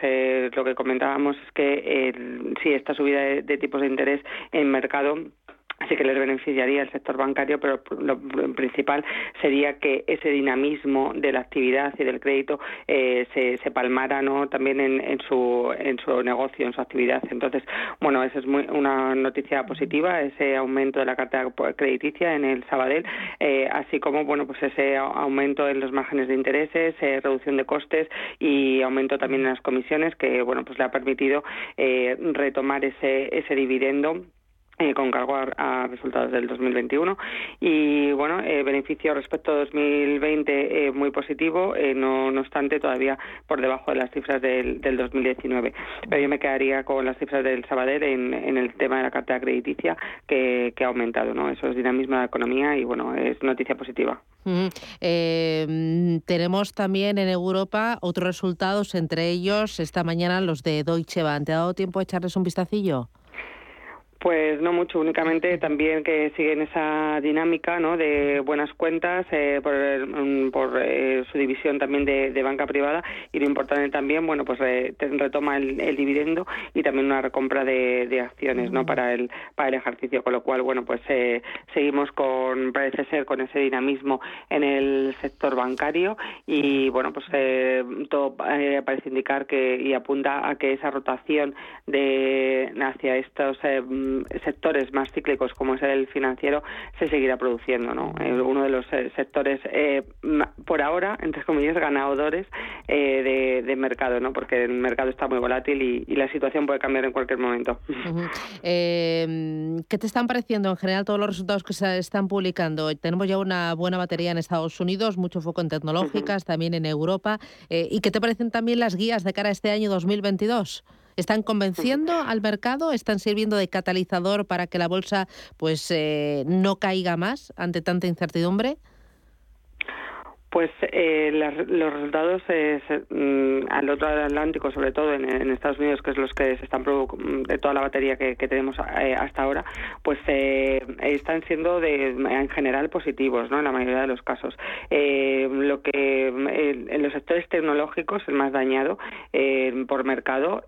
lo que comentábamos es que sí esta subida de tipos de interés en mercado Así que les beneficiaría el sector bancario, pero lo principal sería que ese dinamismo de la actividad y del crédito eh, se, se, palmara ¿no? también en, su, en su negocio, en su actividad. Entonces, bueno, esa es muy, una noticia positiva, ese aumento de la cartera crediticia en el Sabadell, eh, así como bueno, pues ese aumento en los márgenes de intereses, eh, reducción de costes y aumento también en las comisiones, que bueno, pues le ha permitido retomar ese, ese dividendo eh, con cargo a, resultados del 2021 y bueno eh, beneficio respecto a 2020 eh, muy positivo no, no obstante todavía por debajo de las cifras del, del 2019 pero yo me quedaría con las cifras del Sabadell en, el tema de la cartera crediticia que, que, ha aumentado no eso es dinamismo de la economía y bueno es noticia positiva. Tenemos también en Europa otros resultados entre ellos esta mañana los de Deutsche Bank. ¿te ha dado tiempo a echarles un vistacillo? Pues no mucho, únicamente también que siguen esa dinámica ¿no? de buenas cuentas eh, por, mm, por eh, su división también de, banca privada y lo importante también, bueno, pues retoma el, dividendo y también una recompra de, acciones ¿no? para el para el ejercicio, con lo cual, bueno, pues eh, seguimos con, parece ser, con ese dinamismo en el sector bancario y, bueno, pues todo parece indicar que y apunta a que esa rotación de hacia estos sectores más cíclicos como es el financiero se seguirá produciendo no eh, uno de los eh, sectores eh, por ahora entre comillas ganadores de, mercado no porque el mercado está muy volátil y, la situación puede cambiar en cualquier momento. Qué te están pareciendo en general todos los resultados que se están publicando tenemos ya una buena batería en Estados Unidos mucho foco en tecnológicas también en Europa. Y qué te parecen también las guías de cara a este año 2022 ¿Están convenciendo al mercado? ¿Están sirviendo de catalizador para que la bolsa pues eh, no caiga más ante tanta incertidumbre? Pues eh, los resultados mm, al otro lado del Atlántico, sobre todo en, Estados Unidos, que es los que se están de toda la batería que, tenemos eh, hasta ahora, pues eh, están siendo de, en general positivos, ¿no? En la mayoría de los casos. lo que en los sectores tecnológicos, el más dañado por mercado,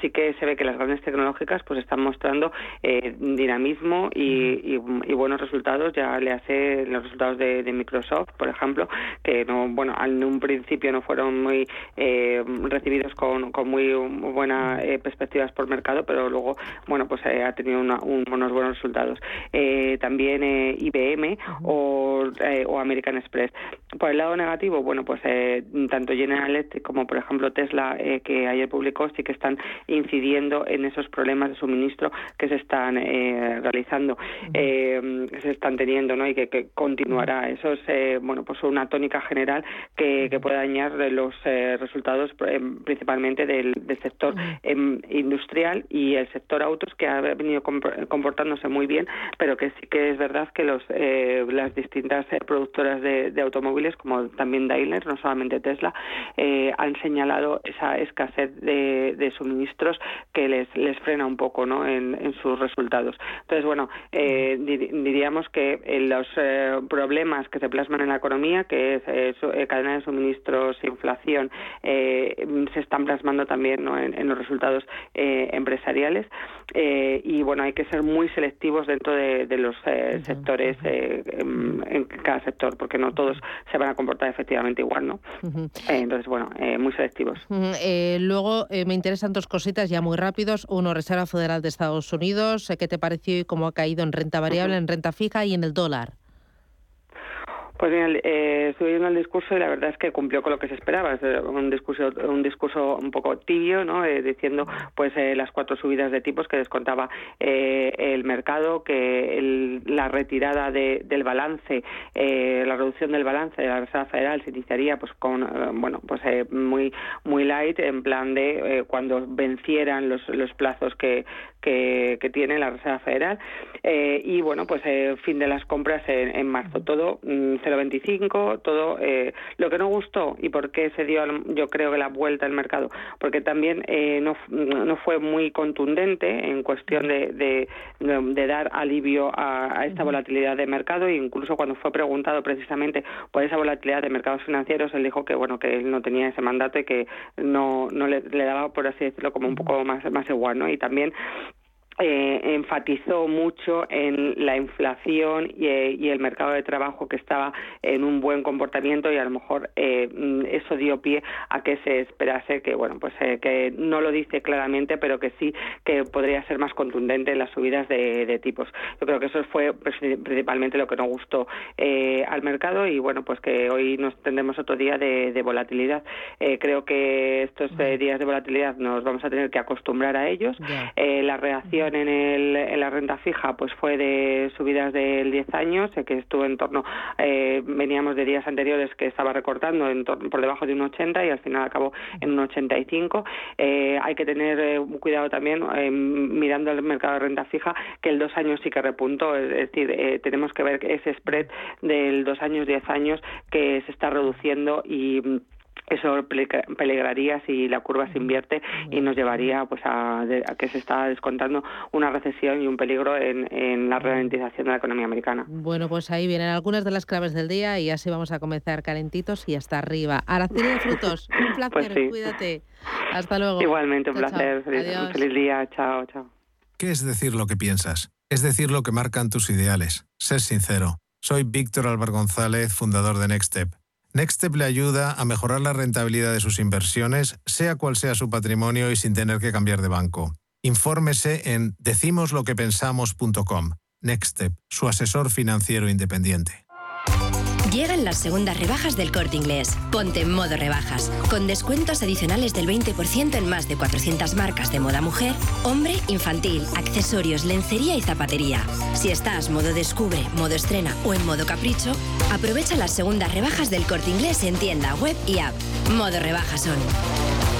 sí que se ve que las grandes tecnológicas pues están mostrando dinamismo y, buenos resultados. Ya le hace los resultados de Microsoft, por ejemplo que no, bueno, en un principio no fueron muy eh, recibidos con, con muy buenas eh, perspectivas por mercado, pero luego, bueno, pues eh, ha tenido unos buenos resultados. también IBM o, o, American Express. Por el lado negativo, bueno, pues tanto General Electric como, por ejemplo, Tesla, que ayer publicó, sí que están incidiendo en esos problemas de suministro que se están realizando, que se están teniendo, ¿no? Y que, que continuará. Eso es, bueno, pues una tónica general que, puede dañar los eh, resultados eh, principalmente del, sector em, industrial y el sector autos que ha venido comportándose muy bien, pero que sí que es verdad que los eh, las distintas productoras de, automóviles, como también Daimler, no solamente Tesla, han señalado esa escasez de, suministros que les, les frena un poco ¿no? en, sus resultados. Entonces, bueno, diríamos que los problemas que se plasman en la economía, que eh, eh, cadena de suministros, inflación, eh, se están plasmando también en, los resultados empresariales. y bueno, hay que ser muy selectivos dentro de, los sectores, en, cada sector, porque no todos se van a comportar efectivamente igual, ¿no? entonces, bueno, muy selectivos. luego me interesan dos cositas ya muy rápidos. Uno, Reserva Federal de Estados Unidos. ¿Qué te pareció y cómo ha caído en renta variable, en renta fija y en el dólar? Pues bien, eh, estuve viendo el discurso y la verdad es que cumplió con lo que se esperaba. Es un discurso, un discurso un poco tibio, ¿no? Eh, diciendo pues eh, las cuatro subidas de tipos que descontaba eh, el mercado, que la retirada del balance, la reducción del balance de la Reserva Federal se iniciaría pues con bueno pues muy muy light en plan de cuando vencieran los, los plazos que, que, tiene la Reserva Federal. Eh, y bueno, pues eh, fin de las compras en, marzo. Todo 0,25, mm, todo lo que no gustó y por qué se dio, yo creo que la vuelta al mercado, porque también no, no fue muy contundente en cuestión de, de, dar alivio a, esta volatilidad de mercado e incluso cuando fue preguntado precisamente por esa volatilidad de mercados financieros, él dijo que bueno que él no tenía ese mandato y que no, no le, le daba, por así decirlo, como un poco más, más igual, ¿no? Y también eh, enfatizó mucho en la inflación eh, y, el mercado de trabajo que estaba en un buen comportamiento y a lo mejor eh, mm, eso dio pie a que se esperase que bueno pues que no lo dice claramente pero que sí que podría ser más contundente en las subidas de, tipos. Yo creo que eso fue principalmente lo que no gustó al mercado y bueno pues que hoy nos tendremos otro día de, volatilidad. Creo que estos días de volatilidad nos vamos a tener que acostumbrar a ellos. La reacción en, el, en la renta fija pues fue de subidas del 10 años, que estuvo en torno, eh, veníamos de días anteriores que estaba recortando en por debajo de un 80 y al final acabó en un 85. Eh, hay que tener eh, cuidado también mirando el mercado de renta fija que el dos años sí que repuntó, es decir, tenemos que ver ese spread del dos años, 10 años que se está reduciendo y eso peligraría si la curva se invierte y nos llevaría pues a, que se está descontando una recesión y un peligro en, la ralentización de la economía americana. Bueno, pues ahí vienen algunas de las claves del día y así vamos a comenzar calentitos y hasta arriba. Araceli de Frutos, un pues placer, cuídate. Hasta luego. Igualmente, un placer. Feliz, feliz día. Chao, chao. ¿Qué es decir lo que piensas? Es decir lo que marcan tus ideales. Ser sincero. Soy Víctor Álvaro González, fundador de Next Step. Nextstep le ayuda a mejorar la rentabilidad de sus inversiones, sea cual sea su patrimonio y sin tener que cambiar de banco. Infórmese en decimosloquepensamos.com. Nextstep, su asesor financiero independiente. Llegan las segundas rebajas del corte inglés. Ponte en modo rebajas, con descuentos adicionales del 20% en más de 400 marcas de moda mujer, hombre, infantil, accesorios, lencería y zapatería. Si estás modo descubre, modo estrena o en modo capricho, aprovecha las segundas rebajas del corte inglés en tienda, web y app. Modo rebajas son.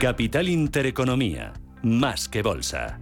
Capital Intereconomía, más que bolsa.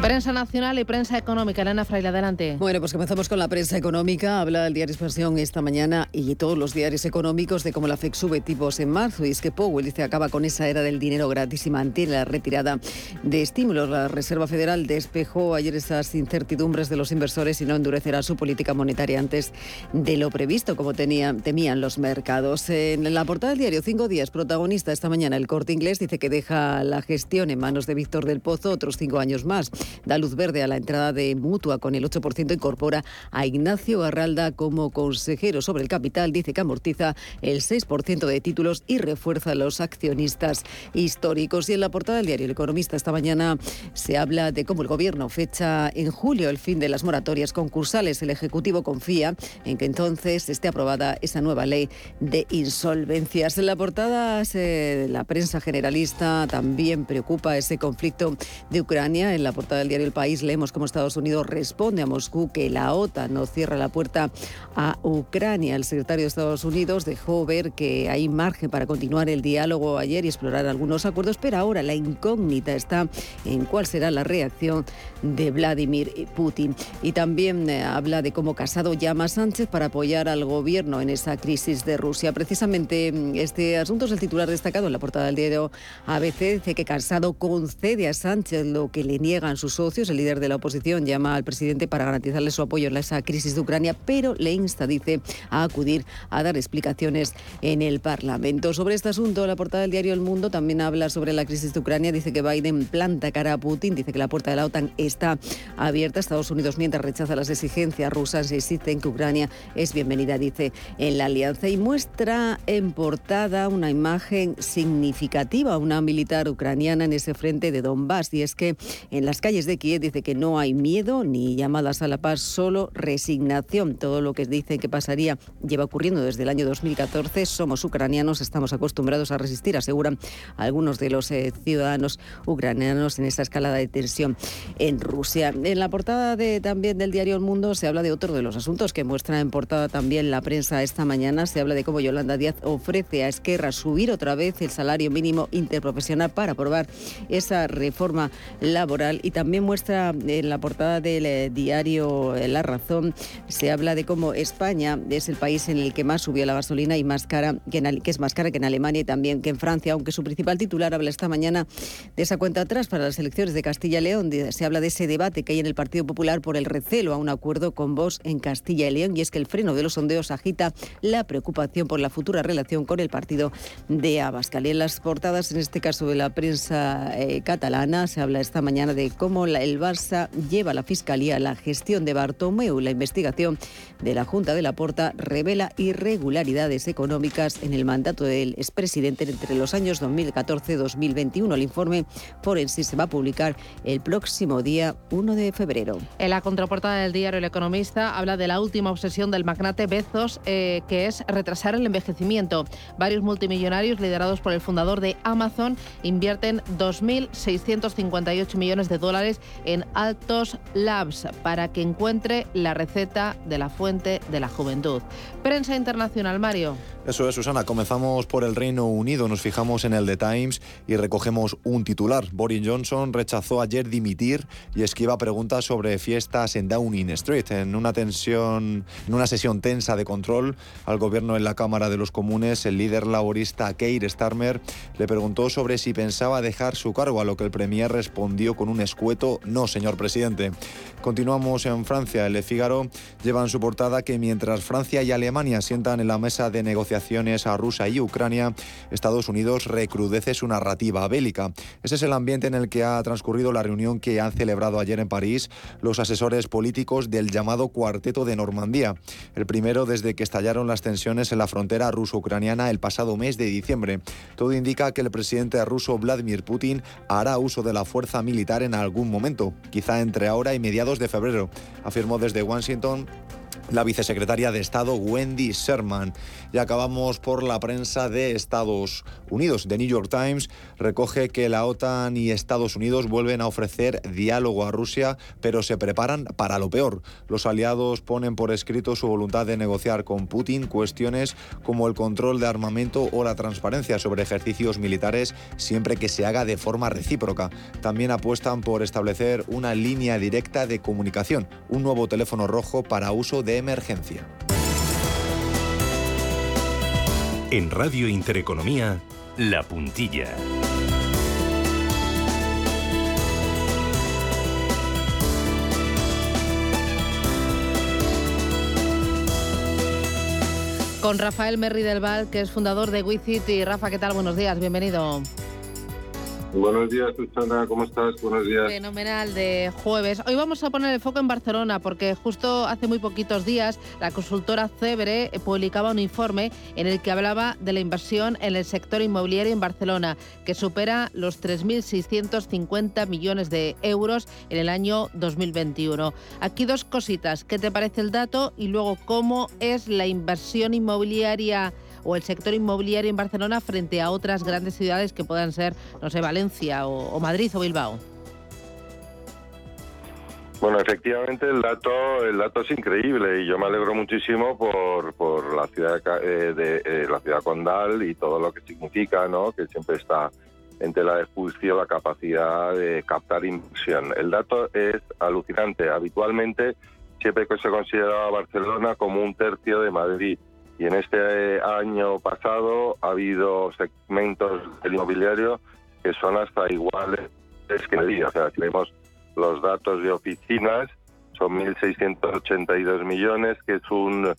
Prensa nacional y prensa económica. Elena Fraile, adelante. Bueno, pues comenzamos con la prensa económica. Habla el diario Expansión esta mañana y todos los diarios económicos de cómo la FED sube tipos en marzo. Y es que Powell dice acaba con esa era del dinero gratis y mantiene la retirada de estímulos. La Reserva Federal despejó ayer esas incertidumbres de los inversores y no endurecerá su política monetaria antes de lo previsto, como tenían, temían los mercados. En la portada del diario Cinco Días, protagonista esta mañana, el corte inglés dice que deja la gestión en manos de Víctor del Pozo otros cinco años más da luz verde a la entrada de Mutua con el 8%, incorpora a Ignacio Garralda como consejero sobre el capital, dice que amortiza el 6% de títulos y refuerza a los accionistas históricos. Y en la portada del diario El Economista esta mañana se habla de cómo el gobierno fecha en julio el fin de las moratorias concursales. El Ejecutivo confía en que entonces esté aprobada esa nueva ley de insolvencias. En la portada de la prensa generalista también preocupa ese conflicto de Ucrania. En la portada del diario El País leemos cómo Estados Unidos responde a Moscú que la OTAN no cierra la puerta a Ucrania. El secretario de Estados Unidos dejó ver que hay margen para continuar el diálogo ayer y explorar algunos acuerdos, pero ahora la incógnita está en cuál será la reacción de Vladimir Putin. Y también eh, habla de cómo Casado llama a Sánchez para apoyar al gobierno en esa crisis de Rusia. Precisamente mm, este asunto es el titular destacado en la portada del diario ABC. Dice que Casado concede a Sánchez lo que le niegan sus sus socios. El líder de la oposición llama al presidente para garantizarle su apoyo en esa crisis de Ucrania, pero le insta, dice, a acudir a dar explicaciones en el Parlamento. Sobre este asunto, la portada del diario El Mundo también habla sobre la crisis de Ucrania. Dice que Biden planta cara a Putin, dice que la puerta de la OTAN está abierta. Estados Unidos, mientras rechaza las exigencias rusas, insiste en que Ucrania es bienvenida, dice, en la alianza y muestra en portada una imagen significativa, una militar ucraniana en ese frente de Donbass. Y es que en las calles de Kiev dice que no hay miedo ni llamadas a la paz, solo resignación. Todo lo que dicen que pasaría lleva ocurriendo desde el año 2014. Somos ucranianos, estamos acostumbrados a resistir, aseguran algunos de los eh, ciudadanos ucranianos en esta escalada de tensión en Rusia. En la portada de, también del diario El Mundo se habla de otro de los asuntos que muestra en portada también la prensa esta mañana. Se habla de cómo Yolanda Díaz ofrece a Esquerra subir otra vez el salario mínimo interprofesional para aprobar esa reforma laboral y también muestra en la portada del eh, diario eh, La Razón, se habla de cómo España es el país en el que más subió la gasolina y más cara que, que es más cara que en Alemania y también que en Francia, aunque su principal titular habla esta mañana de esa cuenta atrás para las elecciones de Castilla y León. Se habla de ese debate que hay en el Partido Popular por el recelo a un acuerdo con Vox en Castilla y León y es que el freno de los sondeos agita la preocupación por la futura relación con el partido de Abascal. Y en las portadas, en este caso de la prensa eh, catalana, se habla esta mañana de cómo el Barça lleva a la Fiscalía la gestión de Bartomeu. La investigación de la Junta de la Porta revela irregularidades económicas en el mandato del expresidente entre los años 2014 y 2021. El informe forense se va a publicar el próximo día 1 de febrero. En la contraportada del diario El Economista habla de la última obsesión del magnate Bezos, eh, que es retrasar el envejecimiento. Varios multimillonarios liderados por el fundador de Amazon invierten 2.658 millones de dólares en Altos Labs para que encuentre la receta de la fuente de la juventud. Prensa internacional, Mario. Eso es, Susana. Comenzamos por el Reino Unido. Nos fijamos en el The Times y recogemos un titular. Boris Johnson rechazó ayer dimitir y esquiva preguntas sobre fiestas en Downing Street. En una tensión, en una sesión tensa de control al gobierno en la Cámara de los Comunes, el líder laborista Keir Starmer le preguntó sobre si pensaba dejar su cargo, a lo que el premier respondió con un escueto no, señor presidente. Continuamos en Francia. El Figaro lleva en su portada que mientras Francia y Alemania sientan en la mesa de negociación a Rusia y Ucrania, Estados Unidos recrudece su narrativa bélica. Ese es el ambiente en el que ha transcurrido la reunión que han celebrado ayer en París los asesores políticos del llamado Cuarteto de Normandía, el primero desde que estallaron las tensiones en la frontera ruso-ucraniana el pasado mes de diciembre. Todo indica que el presidente ruso Vladimir Putin hará uso de la fuerza militar en algún momento, quizá entre ahora y mediados de febrero, afirmó desde Washington la vicesecretaria de Estado Wendy Sherman. Y acabamos por la prensa de Estados Unidos. The New York Times recoge que la OTAN y Estados Unidos vuelven a ofrecer diálogo a Rusia, pero se preparan para lo peor. Los aliados ponen por escrito su voluntad de negociar con Putin cuestiones como el control de armamento o la transparencia sobre ejercicios militares siempre que se haga de forma recíproca. También apuestan por establecer una línea directa de comunicación, un nuevo teléfono rojo para uso de emergencia. En Radio Intereconomía, La Puntilla. Con Rafael Merri del Val, que es fundador de WeCity. Rafa, ¿qué tal? Buenos días, bienvenido. Buenos días, Susana, ¿cómo estás? Buenos días. Fenomenal de jueves. Hoy vamos a poner el foco en Barcelona porque justo hace muy poquitos días la consultora Cebre publicaba un informe en el que hablaba de la inversión en el sector inmobiliario en Barcelona, que supera los 3.650 millones de euros en el año 2021. Aquí dos cositas. ¿Qué te parece el dato? Y luego, ¿cómo es la inversión inmobiliaria? O el sector inmobiliario en Barcelona frente a otras grandes ciudades que puedan ser, no sé, Valencia o, Madrid o Bilbao? Bueno, efectivamente el dato el dato es increíble y yo me alegro muchísimo por, por la ciudad eh, de eh, la ciudad condal y todo lo que significa, ¿no? Que siempre está en tela de juicio la capacidad de captar inversión. El dato es alucinante. Habitualmente siempre que se considera Barcelona como un tercio de Madrid y en este año pasado ha habido segmentos del inmobiliario que son hasta iguales que Madrid. O sea, si vemos los datos de oficinas, son 1.682 millones, que es un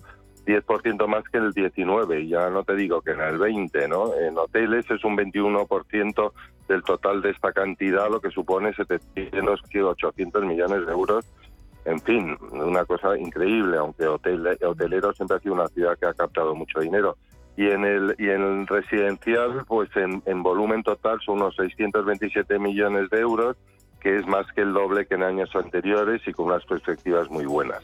10% más que el 19, ya no te digo que en el 20, ¿no? En hoteles es un 21% del total de esta cantidad, lo que supone 700 800 millones de euros. En fin, una cosa increíble, aunque hotel, hotelero siempre ha sido una ciudad que ha captado mucho dinero. Y en el, y en el residencial, pues en, en volumen total son unos 627 millones de euros, que es más que el doble que en años anteriores y con unas perspectivas muy buenas.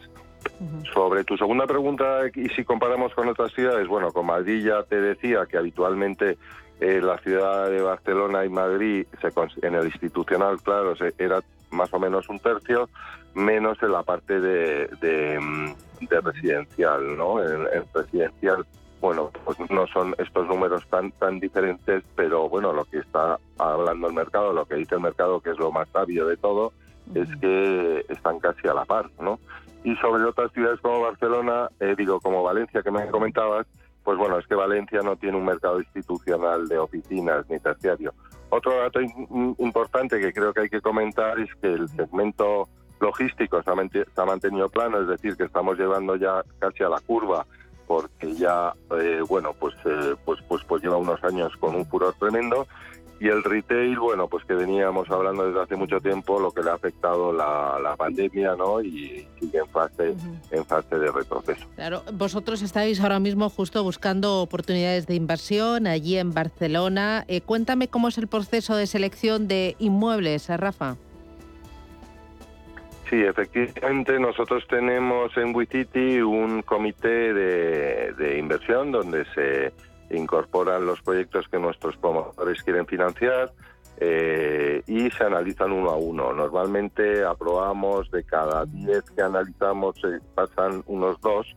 Sobre tu segunda pregunta, y si comparamos con otras ciudades, bueno, con Madrid ya te decía que habitualmente eh, la ciudad de Barcelona y Madrid, se, en el institucional, claro, se, era más o menos un tercio, menos en la parte de, de, mm, residencial, ¿no? En, residencial, bueno, pues no son estos números tan tan diferentes, pero bueno, lo que está hablando el mercado, lo que dice el mercado, que es lo más sabio de todo, es que están casi a la par, ¿no? Y sobre otras ciudades como Barcelona, eh, digo, como Valencia, que me comentabas, pues bueno, es que Valencia no tiene un mercado institucional de oficinas ni terciario. Otro dato importante que creo que hay que comentar es que el segmento logístico se ha, mantenido plano, es decir, que estamos llevando ya casi a la curva, porque ya, eh, bueno, pues, eh, pues, pues, pues lleva unos años con un furor tremendo y el retail, bueno, pues que veníamos hablando desde hace mucho tiempo, lo que le ha afectado la, la pandemia, ¿no? Y sigue en fase, en fase de retroceso. Claro, vosotros estáis ahora mismo justo buscando oportunidades de inversión allí en Barcelona. Eh, cuéntame cómo es el proceso de selección de inmuebles, Rafa. Sí, efectivamente, nosotros tenemos en WeCity un comité de, de inversión donde se incorporan los proyectos que nuestros promotores quieren financiar eh, y se analizan uno a uno. Normalmente aprobamos de cada 10 que analizamos, se pasan unos dos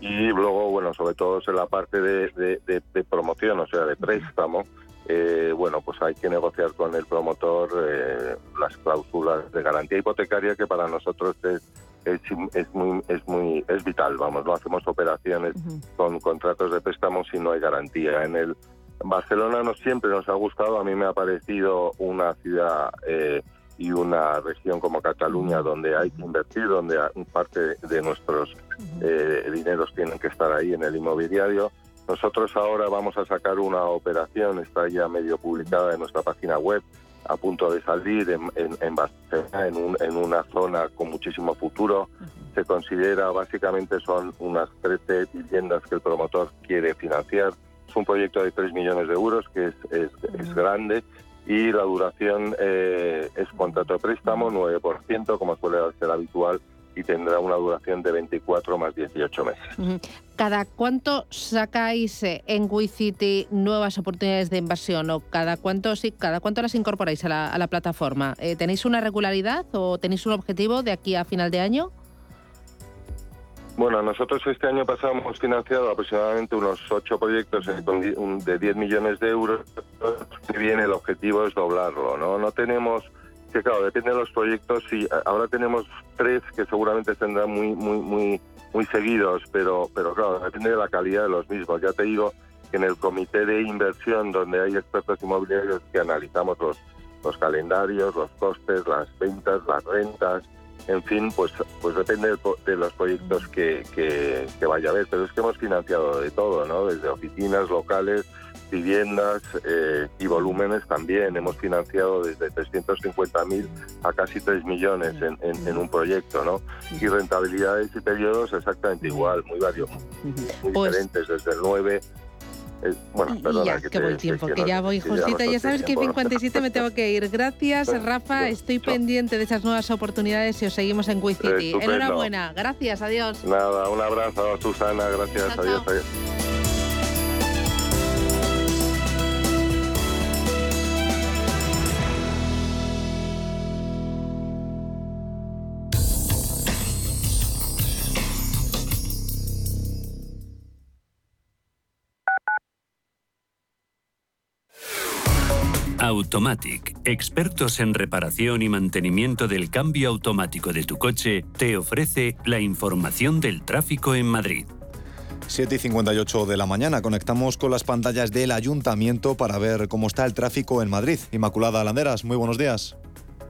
y luego, bueno, sobre todo en la parte de, de, promoción, o sea, de préstamo, eh, bueno, pues hay que negociar con el promotor eh, las cláusulas de garantía hipotecaria que para nosotros es es, es, muy es muy es vital vamos no hacemos operaciones con contratos de préstamos si no hay garantía. En el Barcelona no siempre nos ha gustado a mí me ha parecido una ciudad eh, y una región como Cataluña donde hay que invertir donde parte de nuestros eh, dineros tienen que estar ahí en el inmobiliario nosotros ahora vamos a sacar una operación está ya medio publicada en nuestra página web a punto de salir en, en, Barcelona, en, en, una zona con muchísimo futuro. Se considera, básicamente son unas 13 viviendas que el promotor quiere financiar. Es un proyecto de 3 millones de euros que es, es, grande y la duración eh, es contrato de préstamo, 9%, como suele ser habitual y tendrá una duración de 24 más 18 meses. ¿Cada cuánto sacáis eh, en WeCity nuevas oportunidades de inversión o cada cuánto sí, cada cuánto las incorporáis a la, plataforma? Eh, ¿Tenéis una regularidad o tenéis un objetivo de aquí a final de año? Bueno, nosotros este año pasado hemos financiado aproximadamente unos ocho proyectos de 10 millones de euros. Viene el objetivo es doblarlo, ¿no? No tenemos que claro, depende de los proyectos y ahora tenemos tres que seguramente tendrán muy, muy, muy, muy seguidos, pero, pero claro, depende de la calidad de los mismos. Ya te digo que en el comité de inversión, donde hay expertos inmobiliarios que analizamos los, los calendarios, los costes, las ventas, las rentas, en fin, pues, pues depende de, los proyectos que, que, que vaya a haber. Pero es que hemos financiado de todo, ¿no? Desde oficinas locales, viviendas eh, y volúmenes también. Hemos financiado desde 350.000 a casi 3 millones en, un proyecto, ¿no? Y rentabilidades y periodos exactamente igual, muy varios, muy pues diferentes, desde el 9 eh, bueno, perdona, ya, que, voy tiempo, que ya voy justita. Ya sabes que 57 me tengo que ir. Gracias, Rafa. Estoy pendiente de esas nuevas oportunidades y os seguimos en WeCity. Enhorabuena. Gracias, adiós. Nada, un abrazo, Susana. Gracias, adiós. adiós. Automatic, expertos en reparación y mantenimiento del cambio automático de tu coche, te ofrece la información del tráfico en Madrid. 7 y 58 de la mañana conectamos con las pantallas del ayuntamiento para ver cómo está el tráfico en Madrid. Inmaculada Landeras, muy buenos días.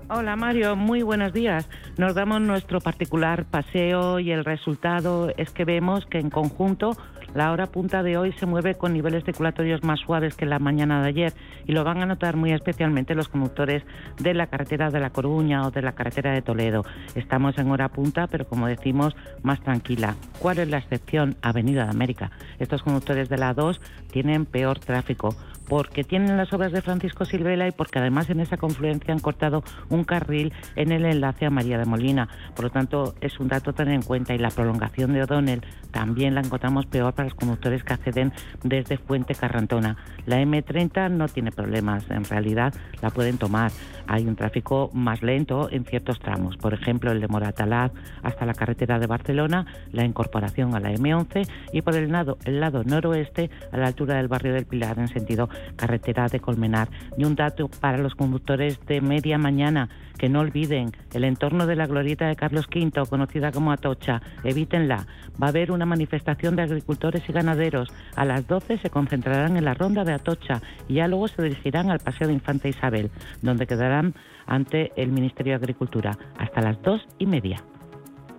Hola Mario, muy buenos días. Nos damos nuestro particular paseo y el resultado es que vemos que en conjunto la hora punta de hoy se mueve con niveles circulatorios más suaves que la mañana de ayer y lo van a notar muy especialmente los conductores de la carretera de La Coruña o de la carretera de Toledo. Estamos en hora punta, pero como decimos, más tranquila. ¿Cuál es la excepción? Avenida de América. Estos conductores de la 2 tienen peor tráfico porque tienen las obras de Francisco Silvela y porque además en esa confluencia han cortado un carril en el enlace a María de Molina. Por lo tanto, es un dato tener en cuenta y la prolongación de O'Donnell también la encontramos peor para los conductores que acceden desde Fuente Carrantona. La M30 no tiene problemas, en realidad la pueden tomar. Hay un tráfico más lento en ciertos tramos, por ejemplo el de Moratalaz hasta la carretera de Barcelona, la incorporación a la M11 y por el lado, el lado noroeste a la altura del barrio del Pilar en sentido carretera de Colmenar. Y un dato para los conductores de media mañana, que no olviden el entorno de la glorieta de Carlos V, conocida como Atocha, evítenla. Va a haber una manifestación de agricultores y ganaderos. A las 12 se concentrarán en la ronda de Atocha y ya luego se dirigirán al Paseo de Infanta Isabel, donde quedarán ante el Ministerio de Agricultura hasta las dos y media.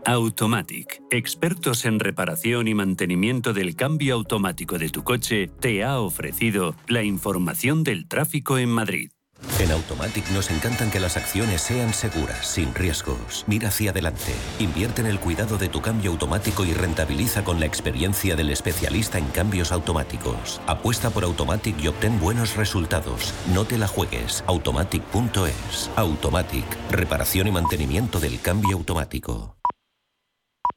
Automatic, expertos en reparación y mantenimiento del cambio automático de tu coche, te ha ofrecido la información del tráfico en Madrid. En Automatic nos encantan que las acciones sean seguras, sin riesgos. Mira hacia adelante, invierte en el cuidado de tu cambio automático y rentabiliza con la experiencia del especialista en cambios automáticos. Apuesta por Automatic y obtén buenos resultados. No te la juegues. Automatic.es. Automatic, reparación y mantenimiento del cambio automático.